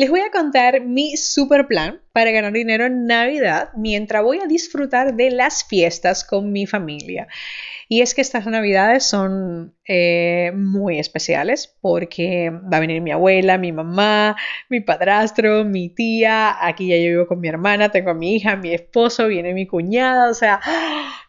Les voy a contar mi super plan para ganar dinero en Navidad mientras voy a disfrutar de las fiestas con mi familia. Y es que estas navidades son eh, muy especiales porque va a venir mi abuela, mi mamá, mi padrastro, mi tía, aquí ya yo vivo con mi hermana, tengo a mi hija, mi esposo, viene mi cuñada, o sea,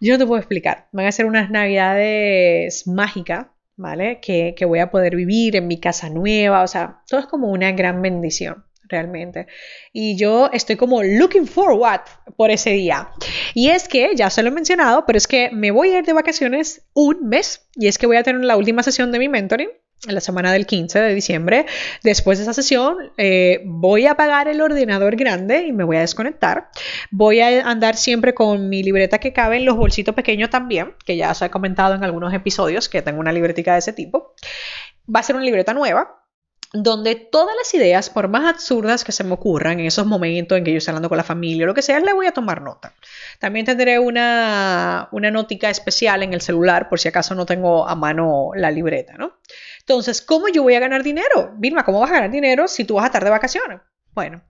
yo no te puedo explicar. Van a ser unas navidades mágicas ¿vale? Que, que, voy a poder vivir en mi casa nueva, o sea, todo es como una gran bendición realmente. Y yo estoy como looking forward por ese día. Y es que, ya se lo he mencionado, pero es que me voy a ir de vacaciones un mes y es que voy a tener la última sesión de mi mentoring en la semana del 15 de diciembre. Después de esa sesión, eh, voy a apagar el ordenador grande y me voy a desconectar. Voy a andar siempre con mi libreta que cabe en los bolsitos pequeños también, que ya os he comentado en algunos episodios que tengo una libretica de ese tipo. Va a ser una libreta nueva, donde todas las ideas, por más absurdas que se me ocurran en esos momentos en que yo estoy hablando con la familia o lo que sea, le voy a tomar nota. También tendré una, una notica especial en el celular por si acaso no tengo a mano la libreta, ¿no? Entonces, ¿cómo yo voy a ganar dinero? Vilma, ¿cómo vas a ganar dinero si tú vas a estar de vacaciones? Bueno,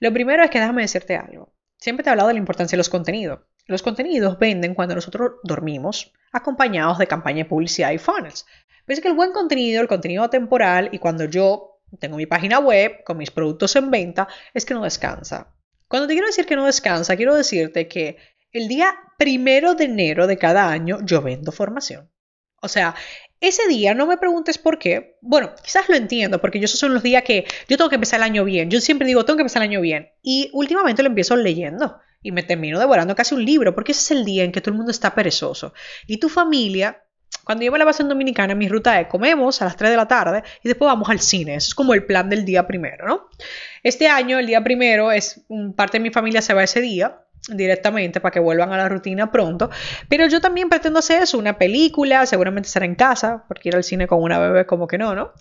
lo primero es que déjame decirte algo. Siempre te he hablado de la importancia de los contenidos. Los contenidos venden cuando nosotros dormimos, acompañados de campaña de publicidad y funnels. Pero que el buen contenido, el contenido temporal, y cuando yo tengo mi página web con mis productos en venta, es que no descansa. Cuando te quiero decir que no descansa, quiero decirte que el día primero de enero de cada año yo vendo formación. O sea, ese día no me preguntes por qué. Bueno, quizás lo entiendo, porque yo esos son los días que yo tengo que empezar el año bien. Yo siempre digo, tengo que empezar el año bien. Y últimamente lo empiezo leyendo y me termino devorando casi un libro, porque ese es el día en que todo el mundo está perezoso. Y tu familia cuando yo me la paso en Dominicana, mi ruta es comemos a las 3 de la tarde y después vamos al cine. Eso es como el plan del día primero, ¿no? Este año, el día primero, es parte de mi familia se va ese día directamente para que vuelvan a la rutina pronto. Pero yo también pretendo hacer eso, una película, seguramente será en casa, porque ir al cine con una bebé como que no, ¿no?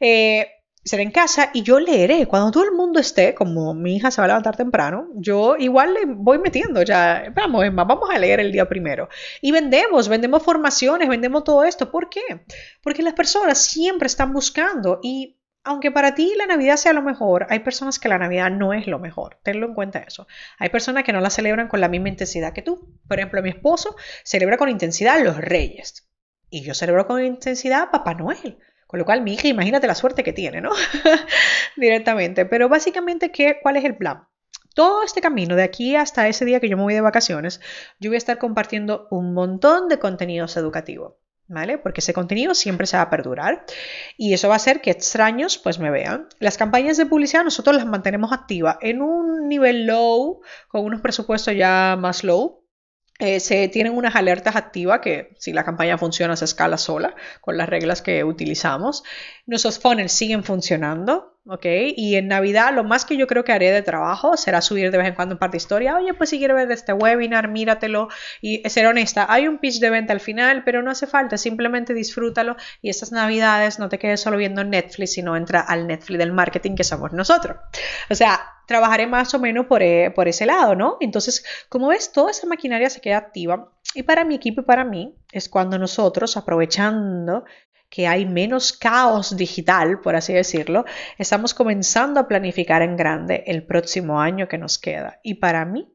Eh, será en casa y yo leeré. Cuando todo el mundo esté, como mi hija se va a levantar temprano, yo igual le voy metiendo ya. Vamos, vamos a leer el día primero. Y vendemos, vendemos formaciones, vendemos todo esto. ¿Por qué? Porque las personas siempre están buscando y aunque para ti la Navidad sea lo mejor, hay personas que la Navidad no es lo mejor. Tenlo en cuenta eso. Hay personas que no la celebran con la misma intensidad que tú. Por ejemplo, mi esposo celebra con intensidad los Reyes. Y yo celebro con intensidad Papá Noel. Con lo cual, mi hija, imagínate la suerte que tiene, ¿no? Directamente. Pero básicamente, ¿qué, ¿cuál es el plan? Todo este camino, de aquí hasta ese día que yo me voy de vacaciones, yo voy a estar compartiendo un montón de contenidos educativos. ¿Vale? Porque ese contenido siempre se va a perdurar y eso va a hacer que extraños pues me vean. Las campañas de publicidad nosotros las mantenemos activas en un nivel low, con unos presupuestos ya más low, eh, se tienen unas alertas activas que si la campaña funciona se escala sola con las reglas que utilizamos. Nuestros funnels siguen funcionando, ¿ok? Y en Navidad lo más que yo creo que haré de trabajo será subir de vez en cuando un par de historias. Oye, pues si quieres ver este webinar, míratelo. Y ser honesta, hay un pitch de venta al final, pero no hace falta, simplemente disfrútalo. Y estas Navidades no te quedes solo viendo Netflix, sino entra al Netflix del marketing que somos nosotros. O sea, trabajaré más o menos por, eh, por ese lado, ¿no? Entonces, como ves, toda esa maquinaria se queda activa. Y para mi equipo y para mí es cuando nosotros, aprovechando que hay menos caos digital, por así decirlo, estamos comenzando a planificar en grande el próximo año que nos queda. Y para mí,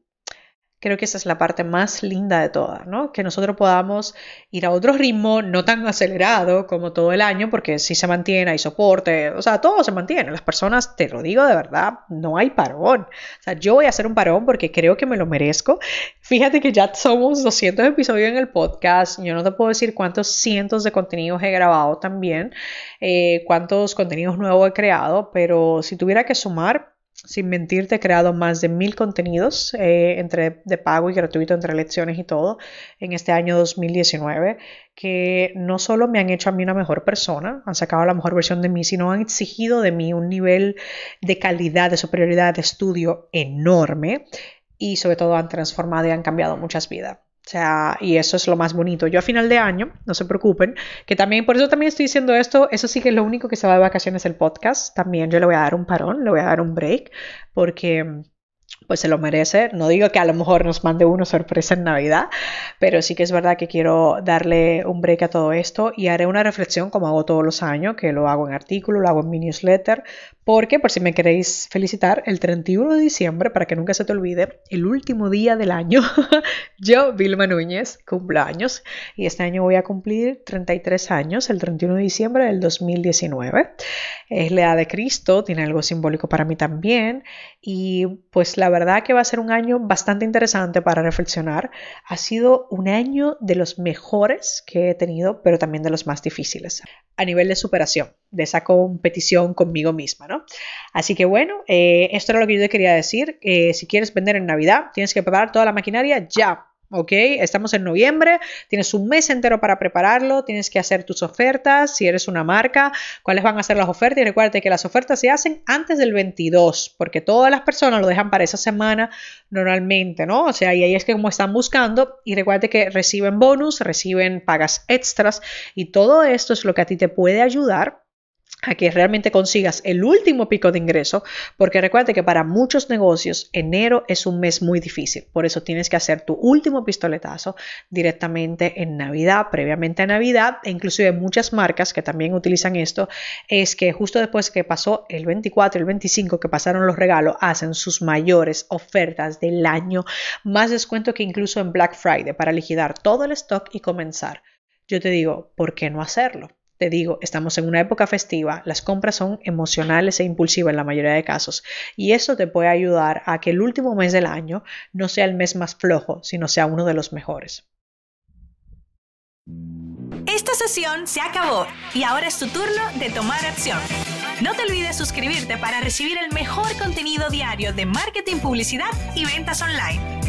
creo que esa es la parte más linda de todas, ¿no? Que nosotros podamos ir a otro ritmo, no tan acelerado como todo el año, porque si se mantiene, hay soporte, o sea, todo se mantiene. Las personas, te lo digo de verdad, no hay parón. O sea, yo voy a hacer un parón porque creo que me lo merezco. Fíjate que ya somos 200 episodios en el podcast, yo no te puedo decir cuántos cientos de contenidos he grabado también, eh, cuántos contenidos nuevos he creado, pero si tuviera que sumar, sin mentirte, he creado más de mil contenidos eh, entre de pago y gratuito, entre lecciones y todo, en este año 2019, que no solo me han hecho a mí una mejor persona, han sacado la mejor versión de mí, sino han exigido de mí un nivel de calidad, de superioridad de estudio enorme y sobre todo han transformado y han cambiado muchas vidas. O sea, y eso es lo más bonito. Yo a final de año, no se preocupen, que también, por eso también estoy diciendo esto, eso sí que es lo único que se va de vacaciones el podcast. También yo le voy a dar un parón, le voy a dar un break, porque pues se lo merece. No digo que a lo mejor nos mande uno sorpresa en Navidad, pero sí que es verdad que quiero darle un break a todo esto y haré una reflexión como hago todos los años, que lo hago en artículo, lo hago en mi newsletter, porque por si me queréis felicitar, el 31 de diciembre, para que nunca se te olvide, el último día del año, yo, Vilma Núñez, cumplo años y este año voy a cumplir 33 años, el 31 de diciembre del 2019. Es la edad de Cristo, tiene algo simbólico para mí también y pues la verdad que va a ser un año bastante interesante para reflexionar. Ha sido un año de los mejores que he tenido, pero también de los más difíciles a nivel de superación, de esa competición conmigo misma, ¿no? Así que bueno, eh, esto era lo que yo te quería decir. Eh, si quieres vender en Navidad, tienes que preparar toda la maquinaria ya ¿ok? Estamos en noviembre, tienes un mes entero para prepararlo, tienes que hacer tus ofertas, si eres una marca, cuáles van a ser las ofertas y recuerda que las ofertas se hacen antes del 22, porque todas las personas lo dejan para esa semana normalmente, ¿no? O sea, y ahí es que como están buscando y recuerda que reciben bonus, reciben pagas extras y todo esto es lo que a ti te puede ayudar a que realmente consigas el último pico de ingreso, porque recuerda que para muchos negocios enero es un mes muy difícil, por eso tienes que hacer tu último pistoletazo directamente en Navidad, previamente a Navidad, e inclusive muchas marcas que también utilizan esto, es que justo después que pasó el 24 y el 25 que pasaron los regalos, hacen sus mayores ofertas del año, más descuento que incluso en Black Friday para liquidar todo el stock y comenzar. Yo te digo, ¿por qué no hacerlo? Te digo, estamos en una época festiva, las compras son emocionales e impulsivas en la mayoría de casos y eso te puede ayudar a que el último mes del año no sea el mes más flojo, sino sea uno de los mejores. Esta sesión se acabó y ahora es tu turno de tomar acción. No te olvides suscribirte para recibir el mejor contenido diario de marketing, publicidad y ventas online.